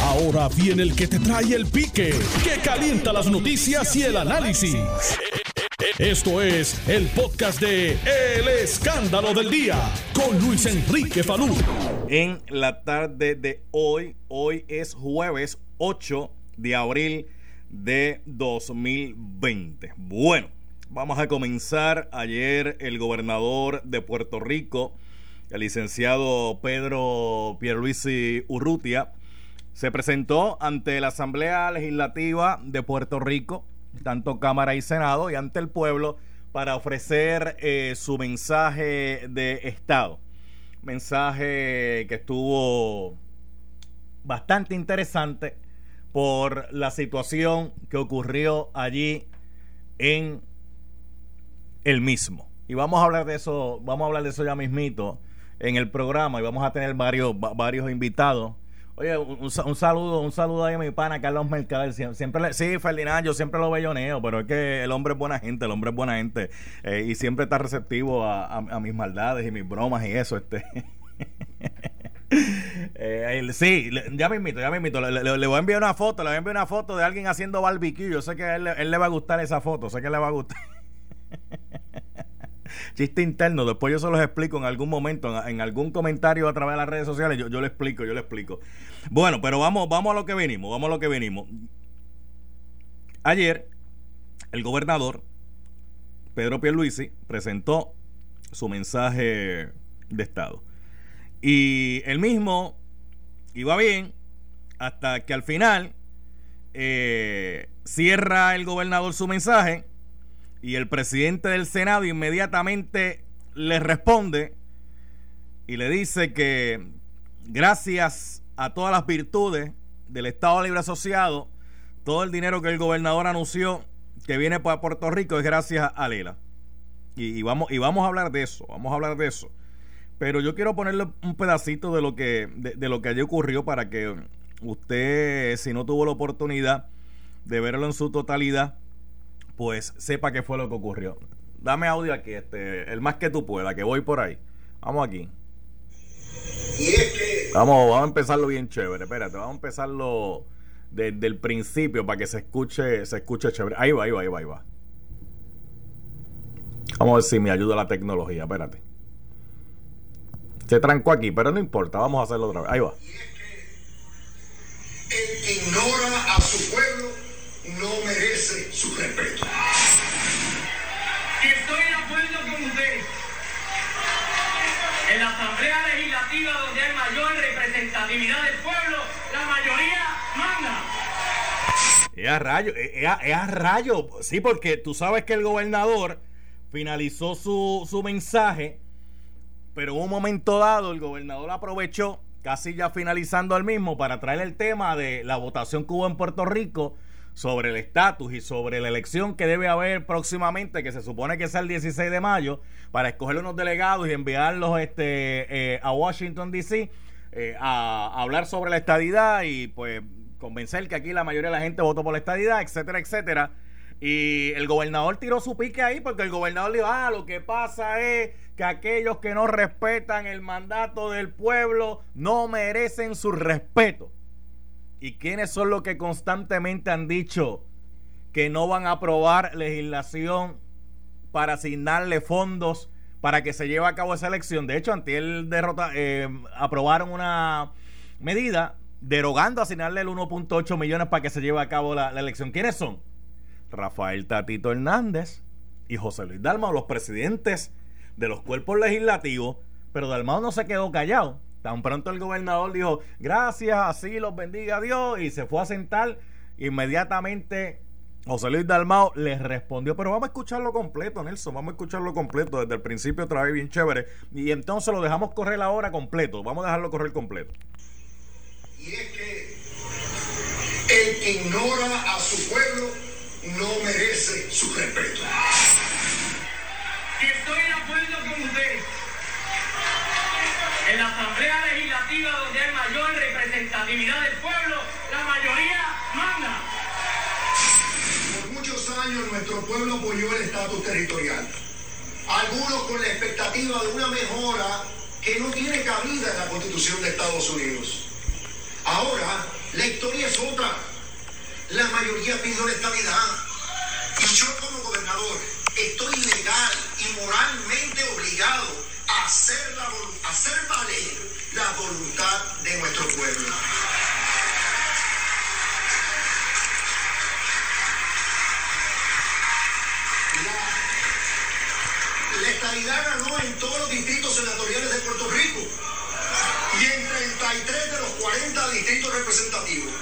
Ahora viene el que te trae el pique, que calienta las noticias y el análisis. Esto es el podcast de El Escándalo del Día con Luis Enrique Falú. En la tarde de hoy, hoy es jueves 8 de abril de 2020. Bueno, vamos a comenzar. Ayer el gobernador de Puerto Rico, el licenciado Pedro Pierluisi Urrutia, se presentó ante la Asamblea Legislativa de Puerto Rico, tanto Cámara y Senado, y ante el pueblo para ofrecer eh, su mensaje de Estado. Mensaje que estuvo bastante interesante por la situación que ocurrió allí en el mismo. Y vamos a hablar de eso, vamos a hablar de eso ya mismito en el programa y vamos a tener varios, varios invitados. Oye, un, saludo, un saludo ahí a mi pana Carlos Mercader. Siempre, sí, Ferdinand, yo siempre lo belloneo, pero es que el hombre es buena gente, el hombre es buena gente. Eh, y siempre está receptivo a, mis maldades y mis bromas y eso. este eh, Sí, ya me invito, ya me invito. Le, voy a enviar una foto, le voy a enviar una foto de alguien haciendo barbecue. Yo sé que él, él le va a gustar esa foto, sé que le va a gustar. Chiste interno. Después yo se los explico en algún momento, en, algún comentario a través de las redes sociales. Yo, yo le explico, yo le explico. Bueno, pero vamos, vamos a lo que venimos, vamos a lo que venimos. Ayer, el gobernador Pedro Pierluisi presentó su mensaje de Estado. Y el mismo iba bien hasta que al final eh, cierra el gobernador su mensaje y el presidente del Senado inmediatamente le responde y le dice que gracias a todas las virtudes del Estado Libre Asociado, todo el dinero que el gobernador anunció que viene para Puerto Rico es gracias a Lela. Y, vamos, y vamos a hablar de eso, vamos a hablar de eso. Pero yo quiero ponerle un pedacito de lo que, de, de lo que allí ocurrió para que usted, si no tuvo la oportunidad de verlo en su totalidad, pues sepa qué fue lo que ocurrió. Dame audio aquí, este, el más que tú puedas, que voy por ahí. Vamos aquí. Vamos, vamos a empezarlo bien chévere. Espérate, vamos a empezarlo desde el principio para que se escuche, se escuche chévere. Ahí va, ahí va, ahí va, ahí va. Vamos a ver si me ayuda la tecnología, espérate. Se trancó aquí, pero no importa, vamos a hacerlo otra vez. Ahí va. el que ignora a su pueblo no merece su respeto. Y estoy de acuerdo con usted. En la Asamblea Legislativa, donde hay mayor representatividad del pueblo, la mayoría manda. Es a rayo, es a, rayo. Sí, porque tú sabes que el gobernador finalizó su, su mensaje, pero en un momento dado el gobernador aprovechó, casi ya finalizando el mismo, para traer el tema de la votación que hubo en Puerto Rico sobre el estatus y sobre la elección que debe haber próximamente, que se supone que es el 16 de mayo, para escoger unos delegados y enviarlos este, eh, a Washington, D.C., eh, a, hablar sobre la estadidad y pues convencer que aquí la mayoría de la gente votó por la estadidad, etcétera, etcétera. Y el gobernador tiró su pique ahí porque el gobernador dijo, ah, lo que pasa es que aquellos que no respetan el mandato del pueblo no merecen su respeto. ¿Y quiénes son los que constantemente han dicho que no van a aprobar legislación para asignarle fondos para que se lleve a cabo esa elección? De hecho, ante el derrota, eh, aprobaron una medida derogando asignarle el 1.8 millones para que se lleve a cabo la, la, elección. ¿Quiénes son? Rafael Tatito Hernández y José Luis Dalmau, los presidentes de los cuerpos legislativos, pero Dalmau no se quedó callado Tan pronto el gobernador dijo, gracias, así los bendiga Dios, y se fue a sentar. Inmediatamente José Luis Dalmao le respondió, pero vamos a escucharlo completo, Nelson, vamos a escucharlo completo desde el principio otra vez bien chévere. Y entonces lo dejamos correr ahora completo, vamos a dejarlo correr completo. Y es que el que ignora a su pueblo no merece su respeto. Estoy de acuerdo con usted en la Asamblea Legislativa, donde hay mayor representatividad del pueblo, la mayoría manda. Por muchos años nuestro pueblo apoyó el estatus territorial. Algunos con la expectativa de una mejora que no tiene cabida en la Constitución de Estados Unidos. Ahora la historia es otra. La mayoría pidió la estabilidad. Y yo como gobernador estoy legal y moralmente obligado hacer, valer la voluntad de nuestro pueblo. La, la estabilidad ganó en todos los distritos senatoriales de Puerto Rico y en 33 de los 40 distritos representativos.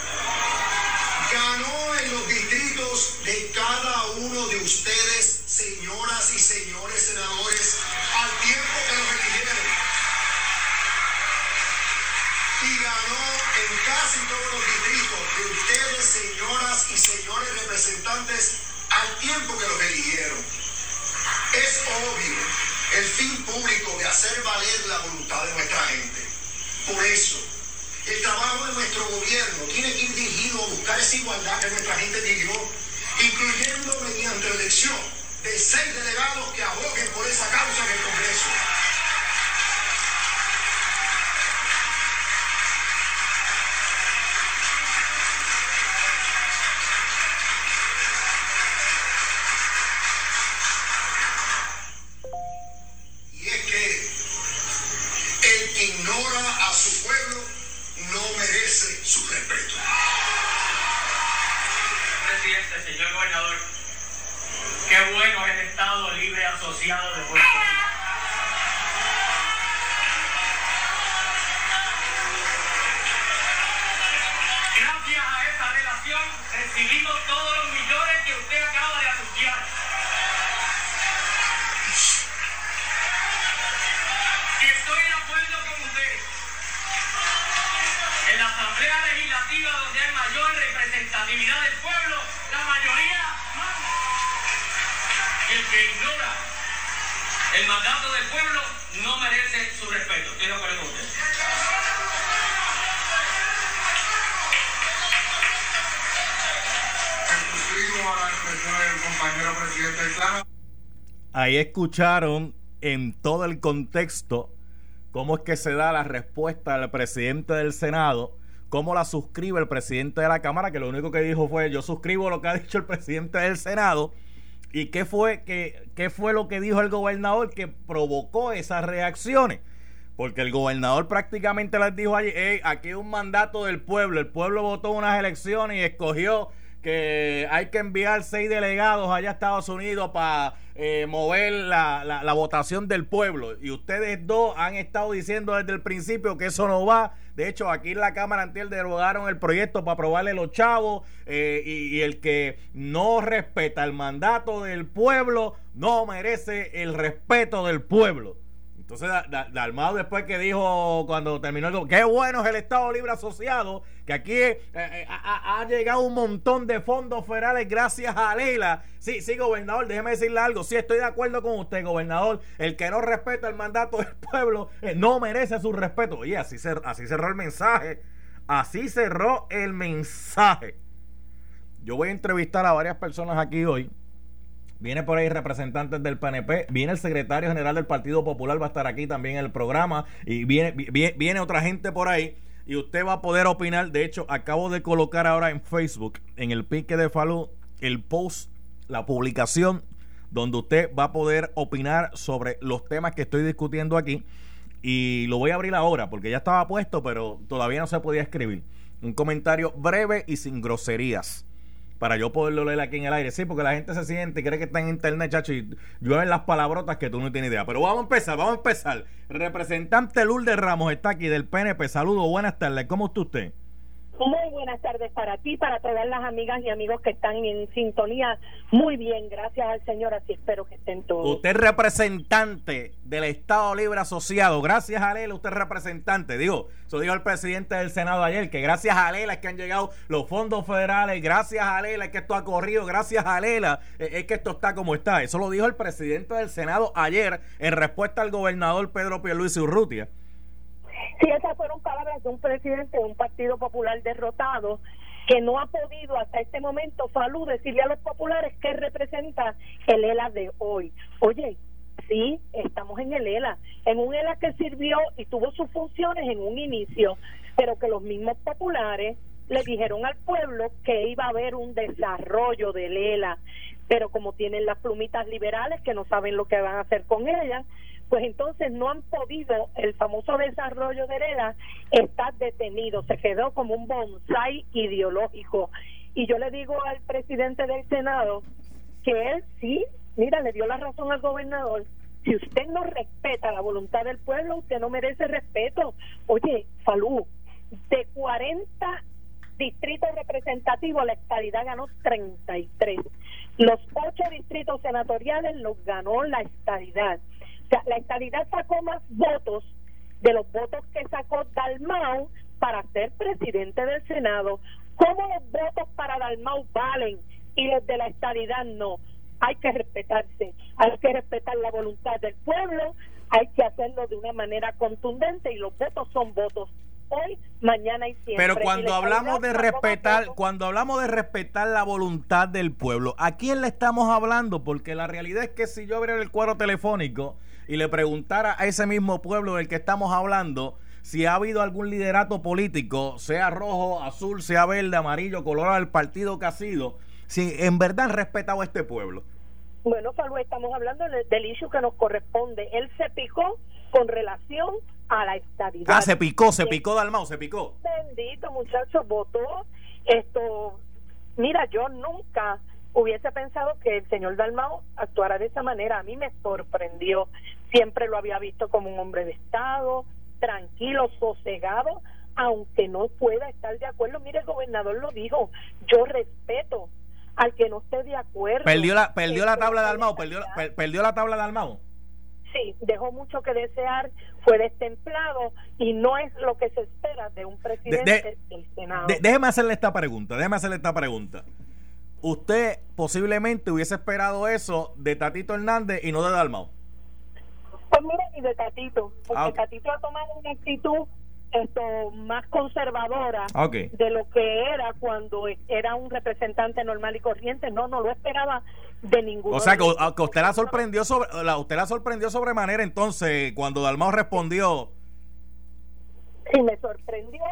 Ganó en los distritos de cada uno de ustedes, señoras y señores senadores, ganó en casi todos los distritos de ustedes, señoras y señores representantes, al tiempo que los eligieron. Es obvio el fin público de hacer valer la voluntad de nuestra gente. Por eso, el trabajo de nuestro gobierno tiene que ir dirigido a buscar esa igualdad que nuestra gente pidió, incluyendo mediante elección de seis delegados que aboguen por esa causa en el Congreso. Escucharon en todo el contexto cómo es que se da la respuesta del presidente del Senado, cómo la suscribe el presidente de la Cámara, que lo único que dijo fue yo suscribo lo que ha dicho el presidente del Senado. ¿Y qué fue, que, qué fue lo que dijo el gobernador que provocó esas reacciones? Porque el gobernador prácticamente les dijo allí, "Ey, aquí hay un mandato del pueblo, el pueblo votó unas elecciones y escogió que hay que enviar seis delegados allá a Estados Unidos para eh, mover la, la- la votación del pueblo. Y ustedes dos han estado diciendo desde el principio que eso no va. De hecho, aquí en la Cámara Antiel derogaron el proyecto para aprobarle los chavos. eh, y, y el que no respeta el mandato del pueblo no merece el respeto del pueblo. Entonces, Da- Da- Dalmau después que dijo cuando terminó el qué bueno es el Estado Libre Asociado, que aquí eh, eh, ha llegado un montón de fondos federales gracias a Leila. Sí, sí, gobernador, déjeme decirle algo. Sí, estoy de acuerdo con usted, gobernador. El que no respeta el mandato del pueblo eh, no merece su respeto. Oye, así, cer- así cerró el mensaje. Así cerró el mensaje. Yo voy a entrevistar a varias personas aquí hoy. Viene por ahí representantes del PNP, viene el secretario general del Partido Popular, va a estar aquí también en el programa, y viene, vi- viene, otra gente por ahí, y usted va a poder opinar. De hecho, acabo de colocar ahora en Facebook, en el pique de Falú, el post, la publicación, donde usted va a poder opinar sobre los temas que estoy discutiendo aquí. Y lo voy a abrir ahora, porque ya estaba puesto, pero todavía no se podía escribir. Un comentario breve y sin groserías para yo poderlo leer aquí en el aire. Sí, porque la gente se siente y cree que está en internet, chacho, y llueven las palabrotas que tú no tienes idea. Pero vamos a empezar, vamos a empezar. Representante Lourdes Ramos está aquí del PNP. Saludos, buenas tardes. ¿Cómo está usted? Muy buenas tardes para ti, para todas las amigas y amigos que están en sintonía. Muy bien, gracias al Señor, así espero que estén todos. Usted es representante del Estado Libre Asociado. Gracias a Lela, usted es representante. Digo, eso dijo el presidente del Senado ayer, que gracias a Lela es que han llegado los fondos federales, gracias a Lela es que esto ha corrido, gracias a Lela es que esto está como está. Eso lo dijo el presidente del Senado ayer en respuesta al gobernador Pedro Pierluisi Urrutia. Sí, esas fueron palabras de un presidente de un partido popular derrotado que no ha podido hasta este momento, Falú, decirle a los populares que representa el ELA de hoy. Oye, Sí, estamos en el ELA, en un ELA que sirvió y tuvo sus funciones en un inicio, pero que los mismos populares le dijeron al pueblo que iba a haber un desarrollo del ELA, pero como tienen las plumitas liberales que no saben lo que van a hacer con ellas, pues entonces no han podido, el famoso desarrollo de ELA está detenido, se quedó como un bonsai ideológico. Y yo le digo al presidente del Senado que él sí, mira, le dio la razón al gobernador, si usted no respeta la voluntad del pueblo, usted no merece respeto. Oye, Falú, de 40 distritos representativos, la estadidad ganó 33. Los ocho distritos senatoriales los ganó la estadidad. La estadidad sacó más votos de los votos que sacó Dalmau para ser presidente del Senado. ¿Cómo los votos para Dalmau valen y los de la estadidad no? hay que respetarse, hay que respetar la voluntad del pueblo, hay que hacerlo de una manera contundente y los votos son votos hoy, mañana y siempre. Pero cuando hablamos de respetar, cuando hablamos de respetar la voluntad del pueblo, ¿a quién le estamos hablando? Porque la realidad es que si yo abriera el cuadro telefónico y le preguntara a ese mismo pueblo del que estamos hablando, si ha habido algún liderato político, sea rojo, azul, sea verde, amarillo, colorado, el partido que ha sido, si en verdad han respetado a este pueblo. Bueno, Falú, estamos hablando del issue que nos corresponde. Él se picó con relación a la estabilidad. Ah, se picó, se picó Dalmau, se picó. Bendito muchacho, votó esto. Mira, yo nunca hubiese pensado que el señor Dalmau actuara de esa manera. A mí me sorprendió. Siempre lo había visto como un hombre de Estado, tranquilo, sosegado, aunque no pueda estar de acuerdo. Mire, el gobernador lo dijo, yo respeto al que no esté de acuerdo. ¿Perdió la, perdió la tabla de Almao? ¿Perdió, ¿Perdió la tabla de Almao? Sí, dejó mucho que desear, fue destemplado y no es lo que se espera de un presidente del Senado. déjeme hacerle esta pregunta, déjeme hacerle esta pregunta. ¿Usted posiblemente hubiese esperado eso de Tatito Hernández y no de Dalmau? Pues mira, y de Tatito, porque ah, Tatito ha tomado una actitud esto más conservadora de lo que era cuando era un representante normal y corriente. No, no lo esperaba de ningún. O sea, que, usted la sorprendió sobre, la, usted la sorprendió sobremanera entonces cuando Dalmao respondió. Sí, me sorprendió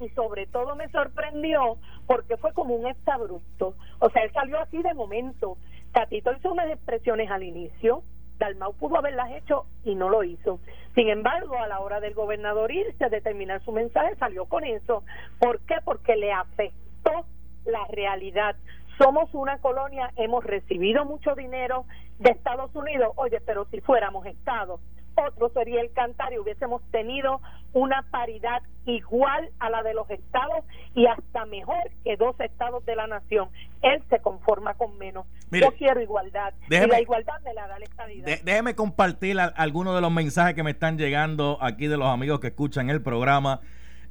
y sobre todo me sorprendió porque fue como un exabrupto. O sea, él salió así de momento. Tatito hizo unas expresiones al inicio Dalmau pudo haberlas hecho y no lo hizo. Sin embargo, a la hora del gobernador irse a determinar su mensaje, salió con eso. ¿Por qué? Porque le afectó la realidad. Somos una colonia, hemos recibido mucho dinero de Estados Unidos. Oye, pero si fuéramos Estado, otro sería el cantar y hubiésemos tenido una paridad igual a la de los estados y hasta mejor que dos estados de la nación. Él se conforma con menos. Yo quiero igualdad y la igualdad me la da la estadidad. déjeme compartir algunos de los mensajes que me están llegando aquí de los amigos que escuchan el programa.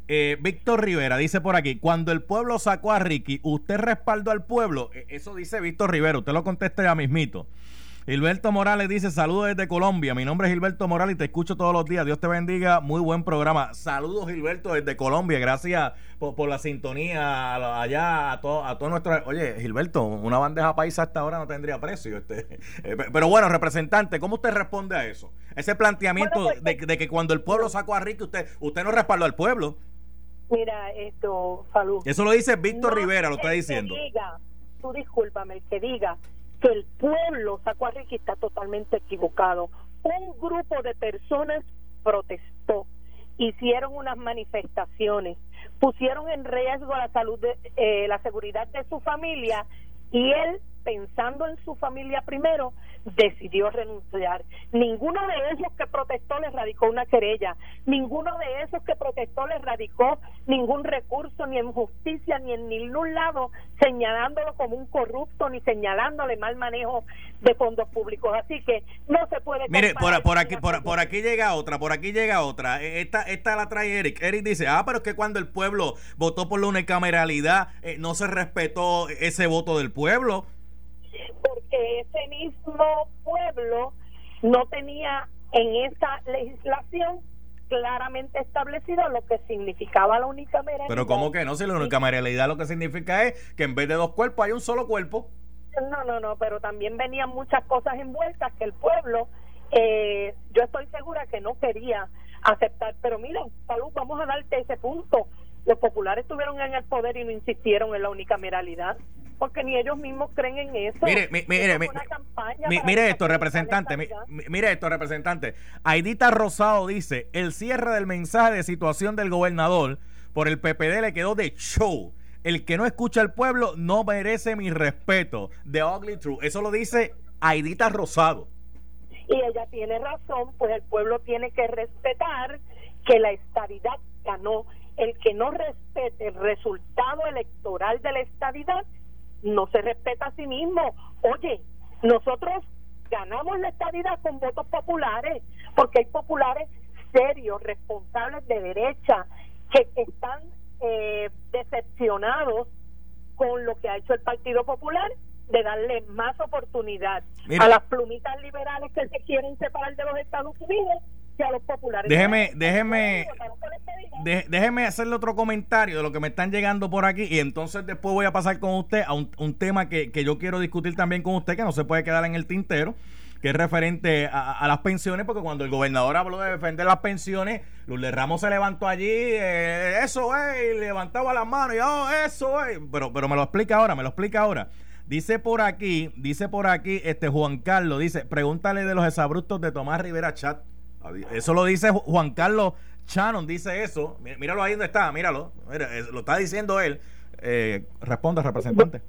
Eh, Víctor Rivera dice por aquí, cuando el pueblo sacó a Ricky, ¿usted respaldó al pueblo? E, eso dice Víctor Rivera, usted lo conteste ya mismito. Gilberto Morales dice, saludos desde Colombia. Mi nombre es Gilberto Morales y te escucho todos los días. Dios te bendiga. Muy buen programa. Saludos, Gilberto, desde Colombia. Gracias por, la sintonía allá a todo, a todo nuestro... Oye, Gilberto, una bandeja paisa hasta ahora no tendría precio. Este. Eh, pero bueno, representante, ¿cómo usted responde a eso? Ese planteamiento pues, de, que cuando el pueblo sacó a Ricky, usted, usted no respaldó al pueblo. Mira, esto, Falú. Eso lo dice Víctor Rivera, lo está diciendo. diga, tú discúlpame, el que diga que el pueblo sacó a está totalmente equivocado. Un grupo de personas protestó, hicieron unas manifestaciones, pusieron en riesgo la salud, de, eh, la seguridad de su familia y él pensando en su familia primero, decidió renunciar. Ninguno de esos que protestó le radicó una querella, ninguno de esos que protestó le radicó ningún recurso, ni en justicia, ni en ningún lado, señalándolo como un corrupto, ni señalándole mal manejo de fondos públicos. Así que no se puede... Mire, por, por, aquí, por, por, aquí llega otra, por aquí llega otra. E, esta, esta la trae Eric. Eric dice, ah, pero es que cuando el pueblo votó por la unicameralidad, eh, no se respetó ese voto del pueblo porque ese mismo pueblo no tenía en esa legislación claramente establecido lo que significaba la unicameralidad. Pero ¿cómo que no? Si la unicameralidad lo que significa es que en vez de dos cuerpos hay un solo cuerpo. No, no, no, pero también venían muchas cosas envueltas que el pueblo eh, yo estoy segura que no quería aceptar. Pero miren, Salud, vamos a darte ese punto. Los populares estuvieron en el poder y no insistieron en la unicameralidad porque ni ellos mismos creen en eso. Mire, mire, mire, esto, representante, mire esto, representante. Aidita Rosado dice, el cierre del mensaje de situación del gobernador por el PPD le quedó de show. El que no escucha al pueblo no merece mi respeto. The Ugly True. Eso lo dice Aidita Rosado. Y ella tiene razón, pues el pueblo tiene que respetar que la estabilidad ganó. El que no respete el resultado electoral de la estabilidad no se respeta a sí mismo. Oye, nosotros ganamos la estabilidad con votos populares, porque hay populares serios, responsables de derecha, que están eh, decepcionados con lo que ha hecho el Partido Popular de darle más oportunidad a las plumitas liberales que se quieren separar de los Estados Unidos a los populares. Déjeme, déjeme, déjeme hacerle otro comentario de lo que me están llegando por aquí y entonces después voy a pasar con usted a un, tema que, yo quiero discutir también con usted que no se puede quedar en el tintero que es referente a, las pensiones, porque cuando el gobernador habló de defender las pensiones, Lourdes Ramos se levantó allí, eh, eso es, y levantaba las manos, y oh, eso es, pero, pero me lo explica ahora, me lo explica ahora. Dice por aquí, dice por aquí, este Juan Carlos, dice, pregúntale de los exabruptos de Tomás Rivera Chat. Eso lo dice Juan Carlos Shannon, dice eso. Míralo ahí donde está, míralo. lo está diciendo él. Eh, responda, representante.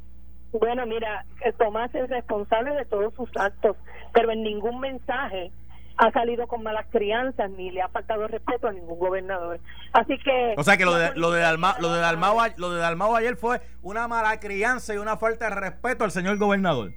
Bueno, mira, eh, Tomás es responsable de todos sus actos, pero en ningún mensaje ha salido con malas crianzas ni le ha faltado respeto a ningún gobernador. Así que O sea que lo de lo de Dalmao, lo de Dalmao, lo de Dalmao ayer fue una mala crianza y una falta de respeto al señor gobernador.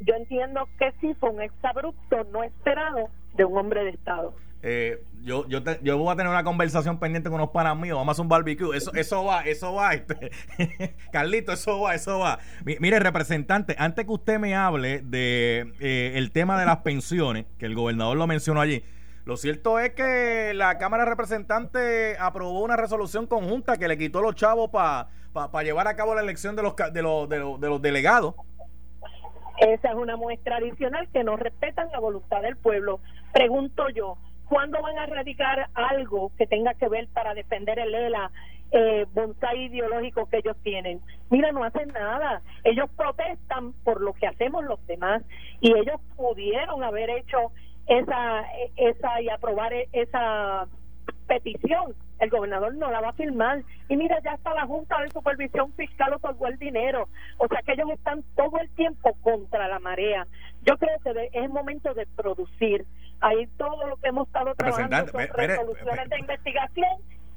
Yo entiendo que sí fue un exabrupto no esperado de un hombre de Estado. Eh, yo, yo, yo voy a tener una conversación pendiente con unos panas míos, vamos a hacer un barbecue, eso, eso va, eso va, este. Carlito, eso va, eso va. mire, representante, antes que usted me hable de eh, el tema de las pensiones, que el gobernador lo mencionó allí, lo cierto es que la Cámara de Representantes aprobó una resolución conjunta que le quitó los chavos para pa, llevar a cabo la elección de los, de los, de los, de los delegados. Esa es una muestra adicional que no respetan la voluntad del pueblo. Pregunto yo, ¿cuándo van a radicar algo que tenga que ver para defender el ELA, eh, bonsai ideológico que ellos tienen? Mira, no hacen nada. Ellos protestan por lo que hacemos los demás y ellos pudieron haber hecho esa, esa y aprobar esa petición el gobernador no la va a firmar. Y mira, ya está la Junta de Supervisión Fiscal otorgó el dinero. O sea que ellos están todo el tiempo contra la marea. Yo creo que es momento de producir. Ahí todo lo que hemos estado trabajando son resoluciones de investigación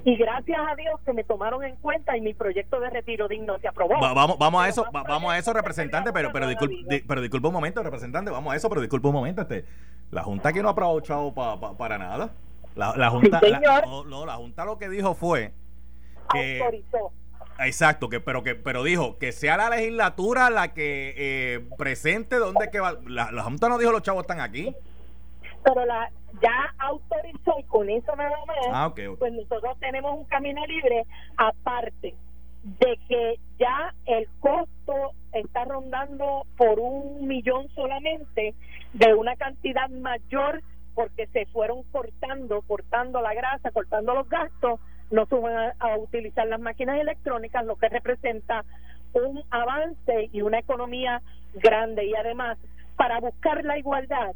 y gracias a Dios que me tomaron en cuenta y mi proyecto de retiro digno se aprobó. vamos, vamos a eso, vamos a eso, representante, pero pero disculpe, pero disculpe un momento, representante, vamos a eso, pero disculpe un momento, este, la junta que no ha aprobado chavo para nada. La, Junta, no, la Junta lo que dijo fue que autorizó. Exacto, que pero que pero dijo que sea la legislatura la que eh, presente dónde que va. La, la, Junta no dijo los chavos están aquí. Pero la ya autorizó y con eso nada más. Ah, pues nosotros tenemos un camino libre aparte de que ya el costo está rondando por un millón solamente de una cantidad mayor porque se fueron cortando, cortando la grasa, cortando los gastos, no suban a, utilizar las máquinas electrónicas, lo que representa un avance y una economía grande. Y además, para buscar la igualdad,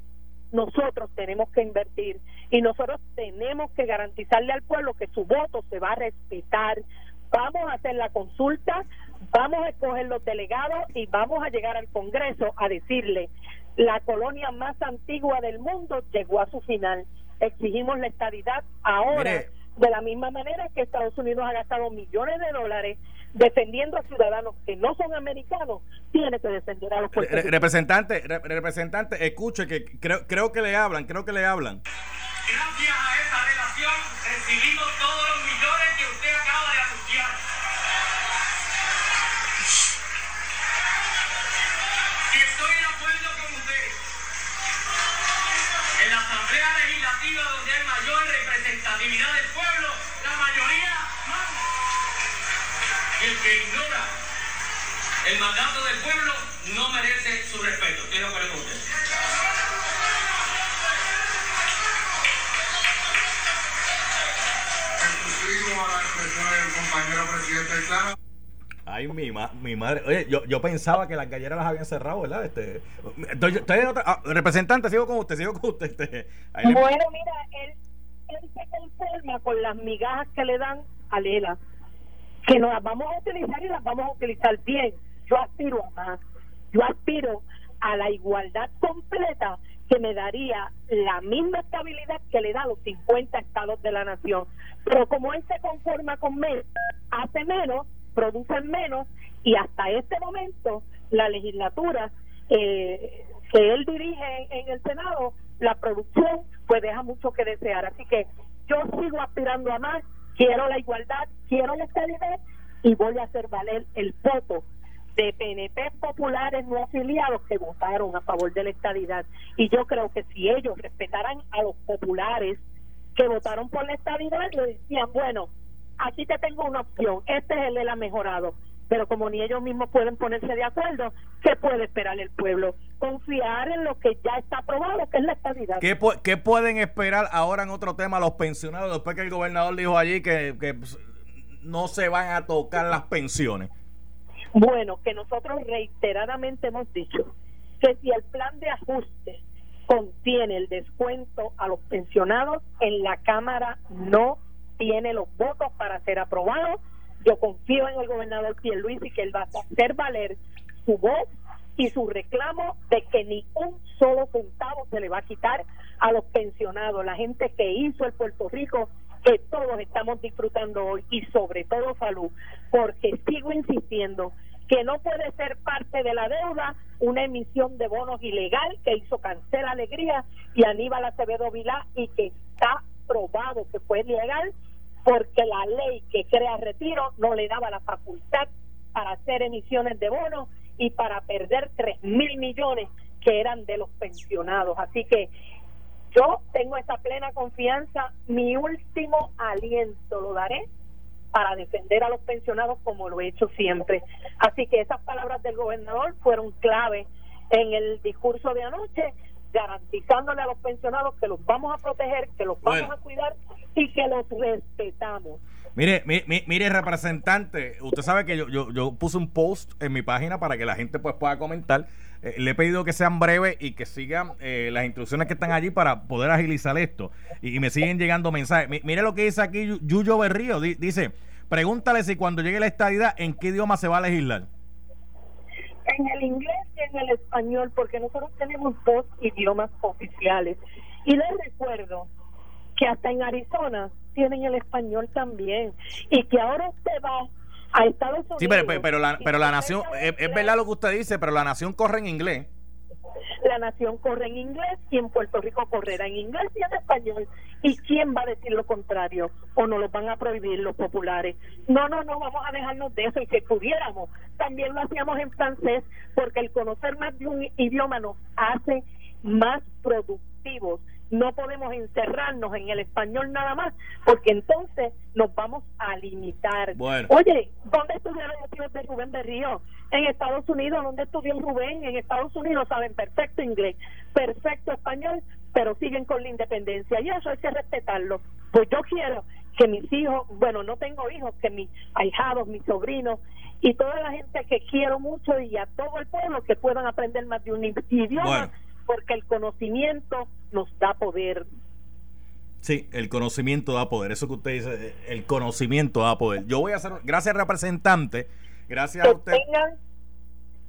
nosotros tenemos que invertir y nosotros tenemos que garantizarle al pueblo que su voto se va a respetar. Vamos a hacer la consulta, vamos a escoger los delegados y vamos a llegar al Congreso a decirle la colonia más antigua del mundo llegó a su final. Exigimos la estabilidad ahora, de la misma manera que Estados Unidos ha gastado millones de dólares defendiendo a ciudadanos que no son americanos, tiene que defender a los puertorriqueños. Representante, representante, escuche que creo, creo que le hablan, creo que le hablan. Gracias a esa relación recibimos representatividad del pueblo, la mayoría manda. El que ignora el mandato del pueblo no merece su respeto. Estoy de acuerdo con usted. Ay, mi, ma mi madre. Oye, yo, yo, pensaba que las galleras las habían cerrado, ¿verdad? Este, estoy, estoy en otra, ah, representante, sigo con usted, sigo con usted. Este. bueno, le... mira, él, él se conforma con las migajas que le dan a Lela, que nos las vamos a utilizar y las vamos a utilizar bien. Yo aspiro a más. Yo aspiro a la igualdad completa que me daría la misma estabilidad que le da los 50 estados de la nación. Pero como él se conforma con menos, hace menos, produce menos y hasta este momento la legislatura eh, que él dirige en el Senado, la producción pues deja mucho que desear. Así que yo sigo aspirando a más, quiero la igualdad, quiero la estabilidad y voy a hacer valer el voto de PNP populares no afiliados que votaron a favor de la estabilidad. Y yo creo que si ellos respetaran a los populares que votaron por la estabilidad, le decían, bueno, aquí te tengo una opción, este es el de la mejorado. Pero como ni ellos mismos pueden ponerse de acuerdo, ¿qué puede esperar el pueblo? Confiar en lo que ya está aprobado, que es la estabilidad. ¿Qué, pu- qué pueden esperar ahora en otro tema los pensionados después que el gobernador dijo allí que, que, no se van a tocar las pensiones? Bueno, que nosotros reiteradamente hemos dicho que si el plan de ajuste contiene el descuento a los pensionados, en la Cámara no tiene los votos para ser aprobado. Yo confío en el gobernador Pierluisi que él va a hacer valer su voz y su reclamo de que ni un solo centavo se le va a quitar a los pensionados, la gente que hizo el Puerto Rico que todos estamos disfrutando hoy y sobre todo salud, porque sigo insistiendo que no puede ser parte de la deuda una emisión de bonos ilegal que hizo Cancela Alegría y Aníbal Acevedo Vilá y que está probado que fue ilegal porque la ley que crea retiro no le daba la facultad para hacer emisiones de bonos y para perder tres mil millones que eran de los pensionados. Así que yo tengo esa plena confianza. Mi último aliento lo daré para defender a los pensionados como lo he hecho siempre. Así que esas palabras del gobernador fueron clave en el discurso de anoche, garantizándole a los pensionados que los vamos a proteger, que los vamos Bueno. a cuidar y que los respetamos. Mire, mi- mi- mire, representante, usted sabe que yo, yo, yo puse un post en mi página para que la gente pues pueda comentar. Eh, le he pedido que sean breves y que sigan eh, las instrucciones que están allí para poder agilizar esto. Y, y me siguen llegando mensajes. Mi- mire lo que dice aquí Yu- Yuyo Berrío. Di- dice, pregúntale si cuando llegue la estadidad, ¿en qué idioma se va a legislar? en el inglés y en el español, porque nosotros tenemos dos idiomas oficiales. Y les recuerdo que hasta en Arizona tienen el español también. Y que ahora usted va a Estados Unidos. Sí, pero, pero, pero la, pero la nación, es, es verdad lo que usted dice, pero la nación corre en inglés. La nación corre en inglés y en Puerto Rico correrá en inglés y en español. ¿Y quién va a decir lo contrario? ¿O no lo van a prohibir los populares? No, no, no, vamos a dejarnos de eso. Y si pudiéramos, también lo hacíamos en francés, porque el conocer más de un idioma nos hace más productivos. No podemos encerrarnos en el español nada más, porque entonces nos vamos a limitar. Bueno. Oye, ¿dónde estudiaron los hijos de Rubén Berrío? En Estados Unidos, ¿dónde estudió Rubén? En Estados Unidos saben perfecto inglés, perfecto español, pero siguen con la independencia y eso hay que respetarlo. Pues yo quiero que mis hijos, bueno, no tengo hijos, que mis ahijados, mis sobrinos y toda la gente que quiero mucho y a todo el pueblo que puedan aprender más de un idioma, Bueno. Porque el conocimiento nos da poder. Sí, el conocimiento da poder. Eso que usted dice, el conocimiento da poder. Yo voy a hacer, gracias representante, gracias a usted. tengan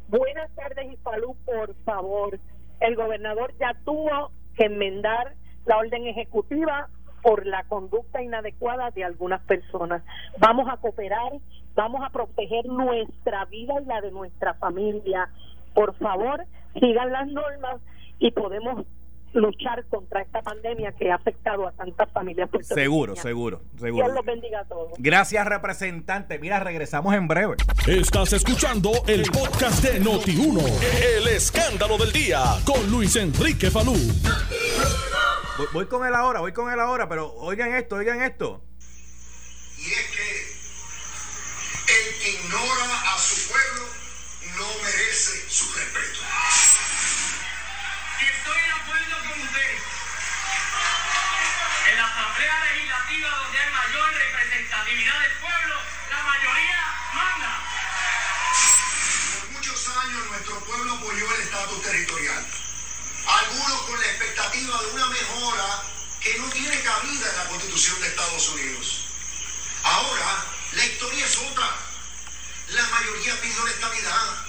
buenas tardes y salud, por favor. El gobernador ya tuvo que enmendar la orden ejecutiva por la conducta inadecuada de algunas personas. Vamos a cooperar, vamos a proteger nuestra vida y la de nuestra familia. Por favor, sigan las normas y podemos luchar contra esta pandemia que ha afectado a tantas familias. Seguro, puertorriqueñas. seguro, Dios seguro. los bendiga a todos. Gracias, representante. Mira, regresamos en breve. Estás escuchando el podcast de Noti1. El escándalo del día con Luis Enrique Falú. Voy, voy con él ahora, voy con él ahora, pero oigan esto, oigan esto. Y es que el que ignora a su del pueblo, la mayoría manda. Por muchos años nuestro pueblo apoyó el estatus territorial. Algunos con la expectativa de una mejora que no tiene cabida en la Constitución de Estados Unidos. Ahora, la historia es otra. La mayoría pidió la estabilidad.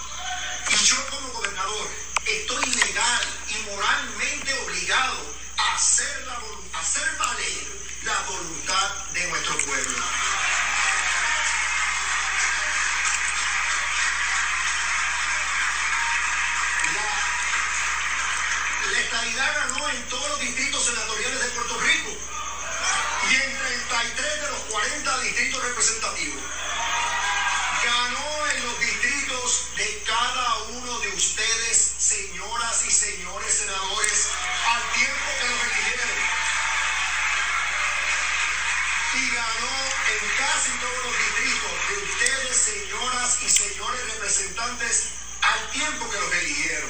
Y yo como gobernador estoy legal y moralmente obligado hacer, valer la voluntad de nuestro pueblo. La, la estabilidad ganó en todos los distritos senatoriales de Puerto Rico y en 33 de los 40 distritos representativos. Casi todos los distritos de ustedes, señoras y señores representantes, al tiempo que los eligieron.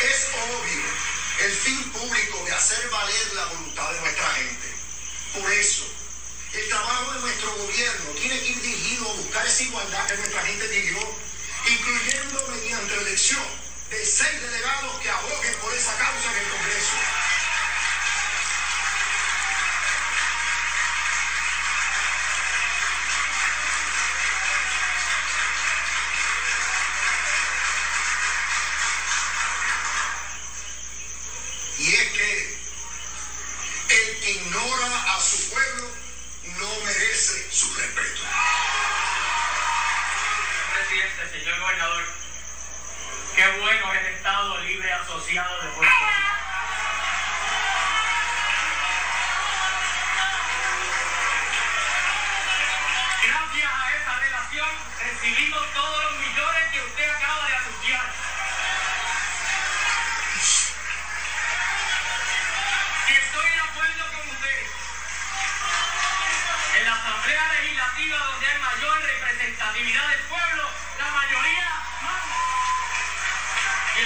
Es obvio el fin público de hacer valer la voluntad de nuestra gente. Por eso, el trabajo de nuestro gobierno tiene que ir dirigido a buscar esa igualdad que nuestra gente pidió, incluyendo mediante la elección de seis delegados que abogen por esa causa en el Congreso.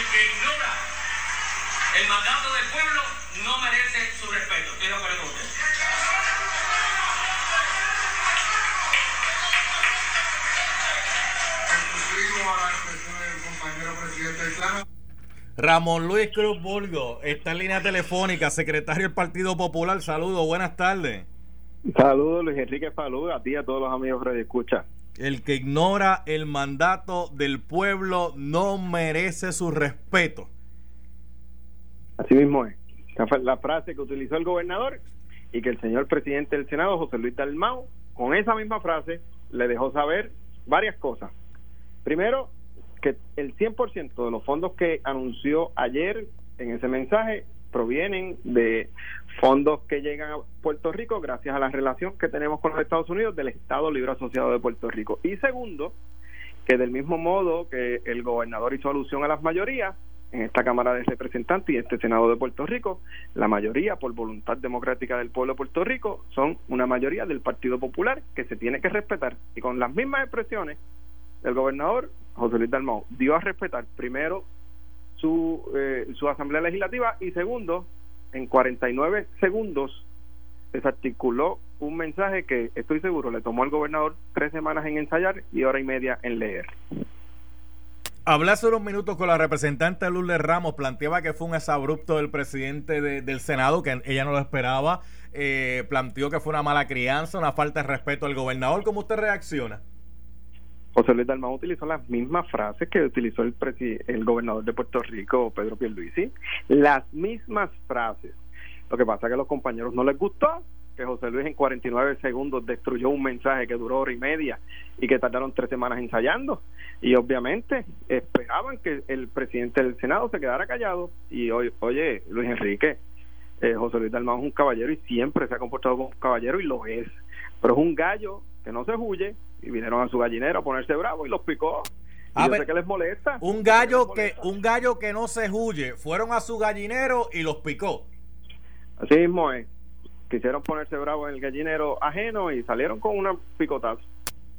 El que ignora el mandato del pueblo no merece su respeto. Estoy de acuerdo con usted. Ramón Luis Cruz Burgo está en línea telefónica, secretario del Partido Popular. Saludos, buenas tardes. Saludos, Luis Enrique Falú, a ti y a todos los amigos que escucha. El que ignora el mandato del pueblo no merece su respeto. Así mismo es. La frase que utilizó el gobernador y que el señor presidente del Senado, José Luis Dalmau, con esa misma frase le dejó saber varias cosas. Primero, que el 100% de los fondos que anunció ayer en ese mensaje provienen de fondos que llegan a Puerto Rico gracias a la relación que tenemos con los Estados Unidos del Estado Libre Asociado de Puerto Rico. Y segundo, que del mismo modo que el gobernador hizo alusión a las mayorías en esta Cámara de Representantes y este Senado de Puerto Rico, la mayoría por voluntad democrática del pueblo de Puerto Rico son una mayoría del Partido Popular que se tiene que respetar. Y con las mismas expresiones, el gobernador José Luis Dalmau dio a respetar primero su, eh, su Asamblea Legislativa y segundo, en 49 segundos desarticuló un mensaje que estoy seguro le tomó al gobernador tres semanas en ensayar y hora y media en leer. Hablé unos minutos con la representante Lourdes Ramos, planteaba que fue un abrupto del presidente de- del Senado, que ella no lo esperaba, eh, planteó que fue una mala crianza, una falta de respeto al gobernador. ¿Cómo usted reacciona? José Luis Dalmau utilizó las mismas frases que utilizó el, el gobernador de Puerto Rico, Pedro Pierluisi. Las mismas frases. Lo que pasa es que a los compañeros no les gustó que José Luis en 49 segundos destruyó un mensaje que duró hora y media y que tardaron tres semanas ensayando. Y obviamente esperaban que el presidente del Senado se quedara callado. Y hoy, oye, Luis Enrique, eh, José Luis Dalmau es un caballero y siempre se ha comportado como un caballero y lo es. Pero es un gallo que no se huye y vinieron a su gallinero a ponerse bravo y los picó. Y A yo ver, sé que les molesta. Un gallo que molesta. un gallo que no se huye, fueron a su gallinero y los picó. Así mismo es. Quisieron ponerse bravo en el gallinero ajeno y salieron con una picotazo.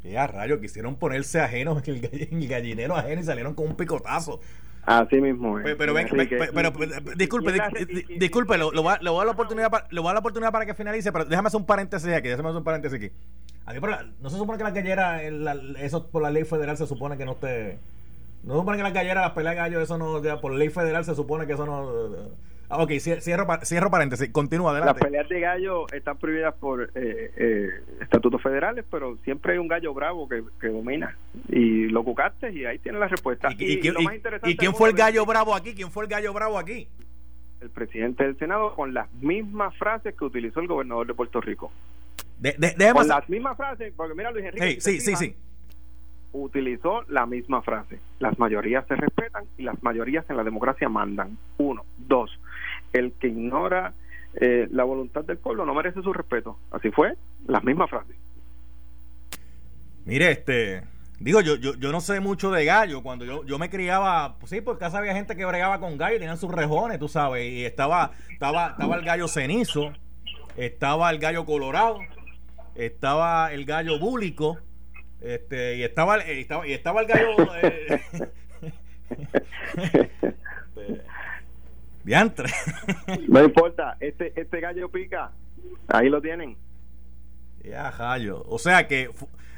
Ya rayo, quisieron ponerse ajenos en el, gall- en el gallinero ajeno y salieron con un picotazo. Así mismo es. Pe- Pero, ven, pero, disculpe, disculpe, lo, lo voy a, voy a dar la oportunidad para, le voy a la oportunidad para que finalice, pero déjame hacer un paréntesis aquí, déjame hacer un paréntesis aquí. No se supone que la gallera, el- la- eso por la ley federal se supone que no esté, No supone que las galleras, las peleas de gallo, eso no, ya por ley federal se supone que eso no... Ah, ok, cierro, cierro paréntesis, continúa adelante. Las peleas de gallo están prohibidas por eh, eh, estatutos federales, pero siempre hay un gallo bravo que, que domina. Y lo cucaste y ahí tienes la respuesta. ¿Y, y, y, y quién fue el gallo bravo aquí? ¿Quién fue el gallo bravo aquí? El presidente del Senado con las mismas frases que utilizó el gobernador de Puerto Rico. De, de, con las mismas frases, porque mira Luis Enrique. sí, sí, sí utilizó la misma frase. Las mayorías se respetan y las mayorías en la democracia mandan. Uno. Dos. El que ignora eh, la voluntad del pueblo no merece su respeto. Así fue, las mismas frases. Mire, este, digo, yo, yo, yo no sé mucho de gallo. Cuando yo, yo me criaba, pues sí, por casa había gente que bregaba con gallo, tenían sus rejones, tú sabes, y estaba, estaba, estaba el gallo cenizo, estaba el gallo colorado, estaba el gallo búlico, este, y estaba, y estaba, y estaba el gallo. Eh, diantre. no importa, este, este gallo pica. Ahí lo tienen. Ya, gallo. O sea que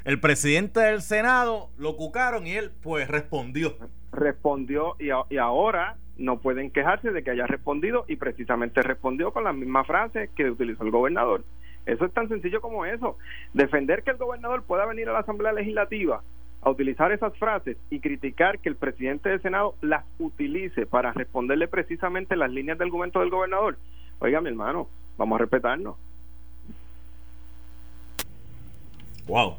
el presidente del Senado lo cucaron y él, pues, respondió. Respondió y, y ahora no pueden quejarse de que haya respondido y precisamente respondió con la misma frase que utilizó el gobernador. Eso es tan sencillo como eso. Defender que el gobernador pueda venir a la Asamblea Legislativa a utilizar esas frases y criticar que el presidente del Senado las utilice para responderle precisamente las líneas de argumento del gobernador. Oiga, mi hermano, vamos a respetarnos. Wow.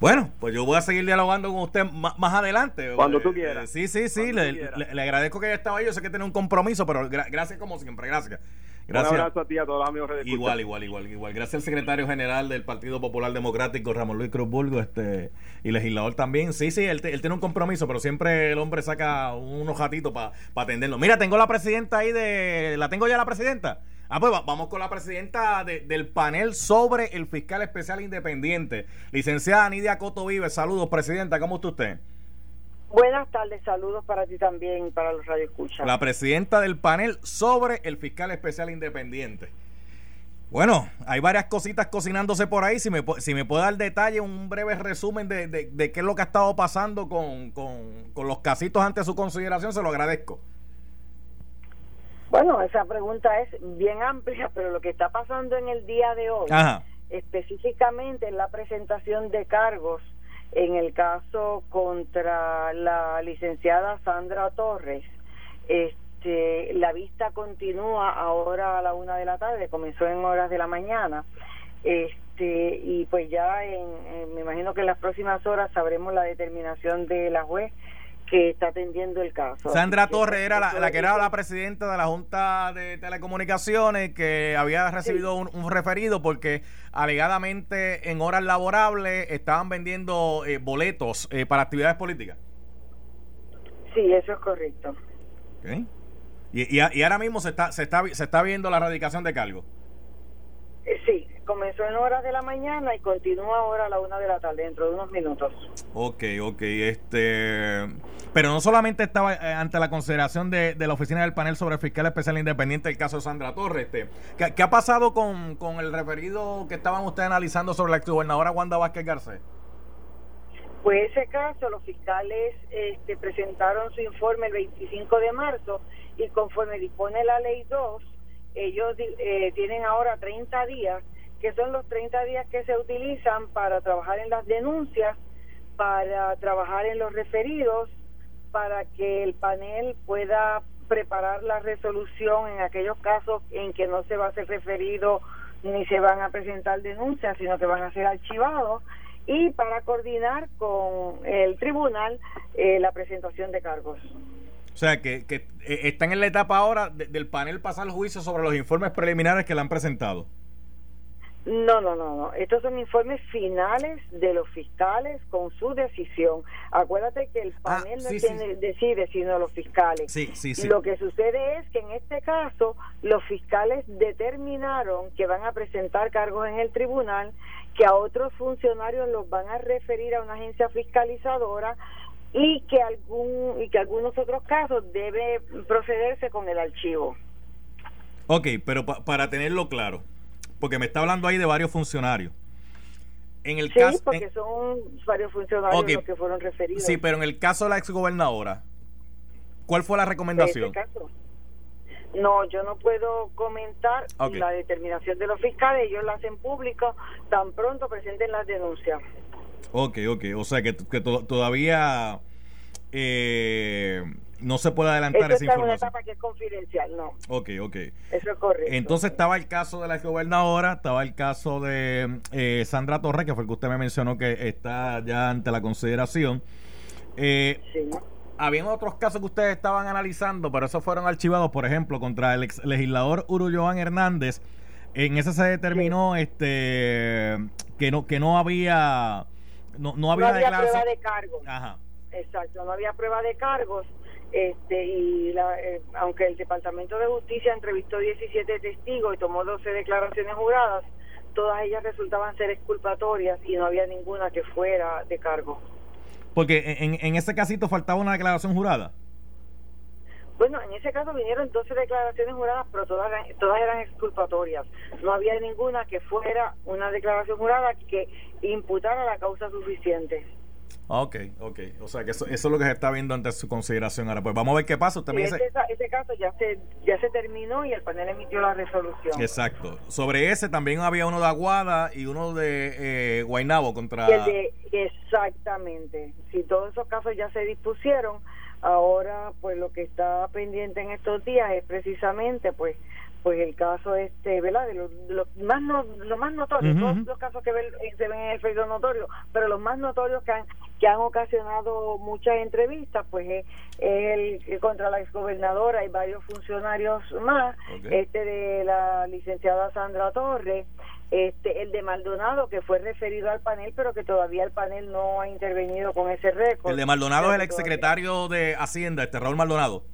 Bueno, pues yo voy a seguir dialogando con usted más, adelante. Cuando tú quieras. sí, sí, sí. Le, agradezco que haya estado ahí. Yo sé que tiene un compromiso, pero gracias como siempre. Gracias. Gracias. Un abrazo a ti, a todos los amigos Igual, igual, igual, igual. Gracias al secretario general del Partido Popular Democrático, Ramón Luis Cruz Burgo, este, y legislador también. Sí, sí, él, tiene un compromiso, pero siempre el hombre saca unos jatitos para atenderlo. Mira, tengo la presidenta ahí de. ¿La tengo ya la presidenta? Ah, pues vamos con la presidenta del panel sobre el fiscal especial independiente, licenciada Nidia Coto Vive. Saludos, presidenta, ¿cómo está usted? Buenas tardes, saludos para ti también y para los radioescuchas. La presidenta del panel sobre el fiscal especial independiente. Bueno, hay varias cositas cocinándose por ahí. Si me, si me puede dar detalle, un breve resumen de, de, qué es lo que ha estado pasando con, con, los casitos ante su consideración, se lo agradezco. Bueno, esa pregunta es bien amplia, pero lo que está pasando en el día de hoy, específicamente en la presentación de cargos en el caso contra la licenciada Sandra Torres, este, la vista continúa ahora a la una de la tarde, comenzó en horas de la mañana. Este, y pues ya en, me imagino que en las próximas horas sabremos la determinación de la juez que está atendiendo el caso. Sandra Torres era la, que era la presidenta de la Junta de Telecomunicaciones que había recibido un, referido porque alegadamente en horas laborables estaban vendiendo eh, boletos eh, para actividades políticas. Sí, eso es correcto. Y, y, ahora mismo se está, se está se está viendo la erradicación de cargo. Eh, sí, comenzó en horas de la mañana y continúa ahora a la una de la tarde, dentro de unos minutos. Ok, ok, este... Pero no solamente estaba eh, ante la consideración de, la oficina del panel sobre el fiscal especial independiente el caso de Sandra Torres. Este, ¿qué, ha pasado con, el referido que estaban ustedes analizando sobre la exgobernadora Wanda Vázquez Garcés? Pues ese caso, los fiscales este, presentaron su informe el 25 de marzo y conforme dispone la ley 2, ellos eh, tienen ahora 30 días que son los 30 días que se utilizan para trabajar en las denuncias, para trabajar en los referidos, para que el panel pueda preparar la resolución en aquellos casos en que no se va a ser referido ni se van a presentar denuncias, sino que van a ser archivados y para coordinar con el tribunal eh, la presentación de cargos. O sea, que, que eh, están en la etapa ahora del panel pasar el juicio sobre los informes preliminares que le han presentado. No, no, no, no. Estos son informes finales de los fiscales con su decisión. Acuérdate que el ah, panel no decide, sino los fiscales. Sí, sí, sí. Lo que sucede es que en este caso los fiscales determinaron que van a presentar cargos en el tribunal, que a otros funcionarios los van a referir a una agencia fiscalizadora y que algún y que algunos otros casos debe procederse con el archivo. Ok, pero para tenerlo claro porque me está hablando ahí de varios funcionarios. En el Sí, caso, porque en- son varios funcionarios Ok. los que fueron referidos. sí, pero en el caso de la exgobernadora, ¿cuál fue la recomendación? este caso. No, yo no puedo comentar la determinación de los fiscales, ellos la hacen público tan pronto presenten las denuncias. Ok, ok. O sea que, que to- todavía eh, no se puede adelantar esa está en una información. etapa que es confidencial, no, Ok, ok. eso es correcto. Entonces estaba el caso de la gobernadora, estaba el caso de eh, Sandra Torres, que fue el que usted me mencionó que está ya ante la consideración. Eh, Sí. habían otros casos que ustedes estaban analizando, pero esos fueron archivados, por ejemplo, contra el ex legislador Urulloan Hernández. En ese se determinó este que no que no había no, no había, no había prueba de cargo. Ajá. Exacto, no había prueba de cargos. Este, y la, eh, aunque el Departamento de Justicia entrevistó 17 testigos y tomó 12 declaraciones juradas, todas ellas resultaban ser exculpatorias y no había ninguna que fuera de cargo. Porque en, en ese casito faltaba una declaración jurada. Bueno, en ese caso vinieron 12 declaraciones juradas, pero todas, eran- todas eran exculpatorias. No había ninguna que fuera una declaración jurada que imputara la causa suficiente. Ok, ok. O sea que eso, eso es lo que se está viendo ante su consideración. Ahora, pues vamos a ver qué pasa. Usted me Y dice- ese, ese caso ya se, ya se terminó y el panel emitió la resolución. Exacto. Sobre ese también había uno de Aguada y uno de eh, Guaynabo contra... Y el de- exactamente. Si todos esos casos ya se dispusieron, ahora pues lo que está pendiente en estos días es precisamente pues pues el caso este, ¿verdad? De los lo más no, lo más notorios, Ujú, todos ujú. los casos que ven- eh, se ven en el Facebook notorio, pero los más notorios que han que han ocasionado muchas entrevistas, pues es, el que contra la exgobernadora y varios funcionarios más, este de la licenciada Sandra Torres, este el de Maldonado que fue referido al panel pero que todavía el panel no ha intervenido con ese récord El de Maldonado es el exsecretario de Hacienda, este Raúl Maldonado.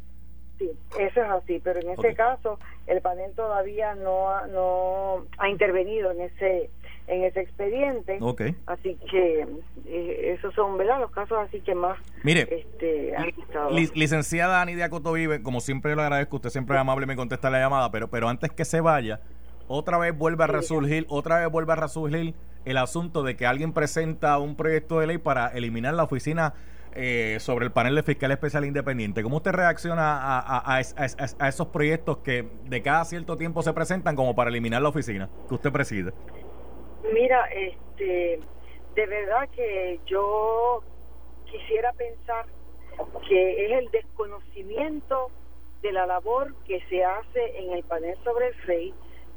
sí eso es así pero en este Ok. caso el panel todavía no ha, no ha intervenido en ese en ese expediente Ok. así que eh, esos son verdad los casos así que más Mire, este Li- licenciada Anidia Cotovive, como siempre le agradezco, usted siempre es amable y me contesta la llamada, pero, pero antes que se vaya, otra vez vuelve a resurgir, otra vez vuelve a resurgir el asunto de que alguien presenta un proyecto de ley para eliminar la oficina eh, sobre el panel de fiscal especial independiente. ¿Cómo usted reacciona a, a- a esos proyectos que de cada cierto tiempo se presentan como para eliminar la oficina que usted preside? Mira, este, de verdad que yo quisiera pensar que es el desconocimiento de la labor que se hace en el panel sobre el FEI,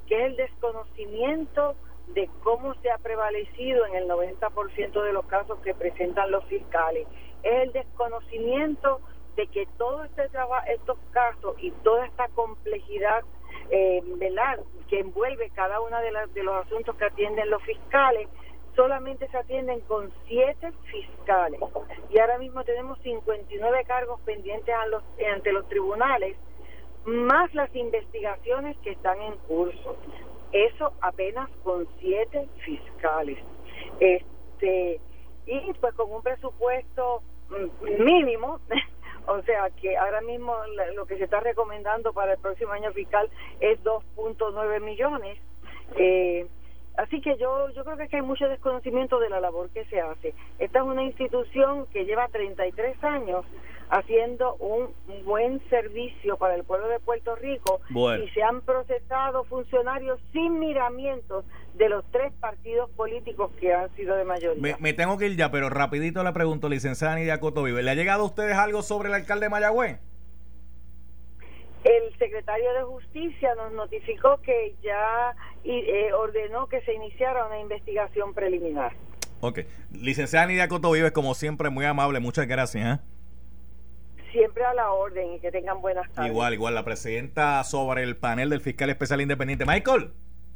que es el desconocimiento de cómo se ha prevalecido en el 90% de los casos que presentan los fiscales, es el desconocimiento de que todo este trabajo, estos casos y toda esta complejidad eh, que envuelve cada uno de, las- de los asuntos que atienden los fiscales, solamente se atienden con siete fiscales. Y ahora mismo tenemos 59 cargos pendientes a los, ante los tribunales, más las investigaciones que están en curso. Eso apenas con siete fiscales. Este, y pues con un presupuesto mm, mínimo, o sea que ahora mismo lo que se está recomendando para el próximo año fiscal es 2.9 millones. Eh, así que yo yo creo que, es que hay mucho desconocimiento de la labor que se hace. Esta es una institución que lleva 33 años haciendo un buen servicio para el pueblo de Puerto Rico Bueno. y se han procesado funcionarios sin miramientos de los tres partidos políticos que han sido de mayoría. Me, me tengo que ir ya, pero rapidito le pregunto, licenciada Anidia Cotovive, ¿le ha llegado a ustedes algo sobre el alcalde de Mayagüez? El secretario de Justicia nos notificó que ya eh, ordenó que se iniciara una investigación preliminar. Ok. Licenciada Nidia Coto Vives, como siempre, muy amable. Muchas gracias. ¿eh? Siempre a la orden y que tengan buenas tardes. Igual, igual. La presidenta sobre el panel del fiscal especial independiente. Michael,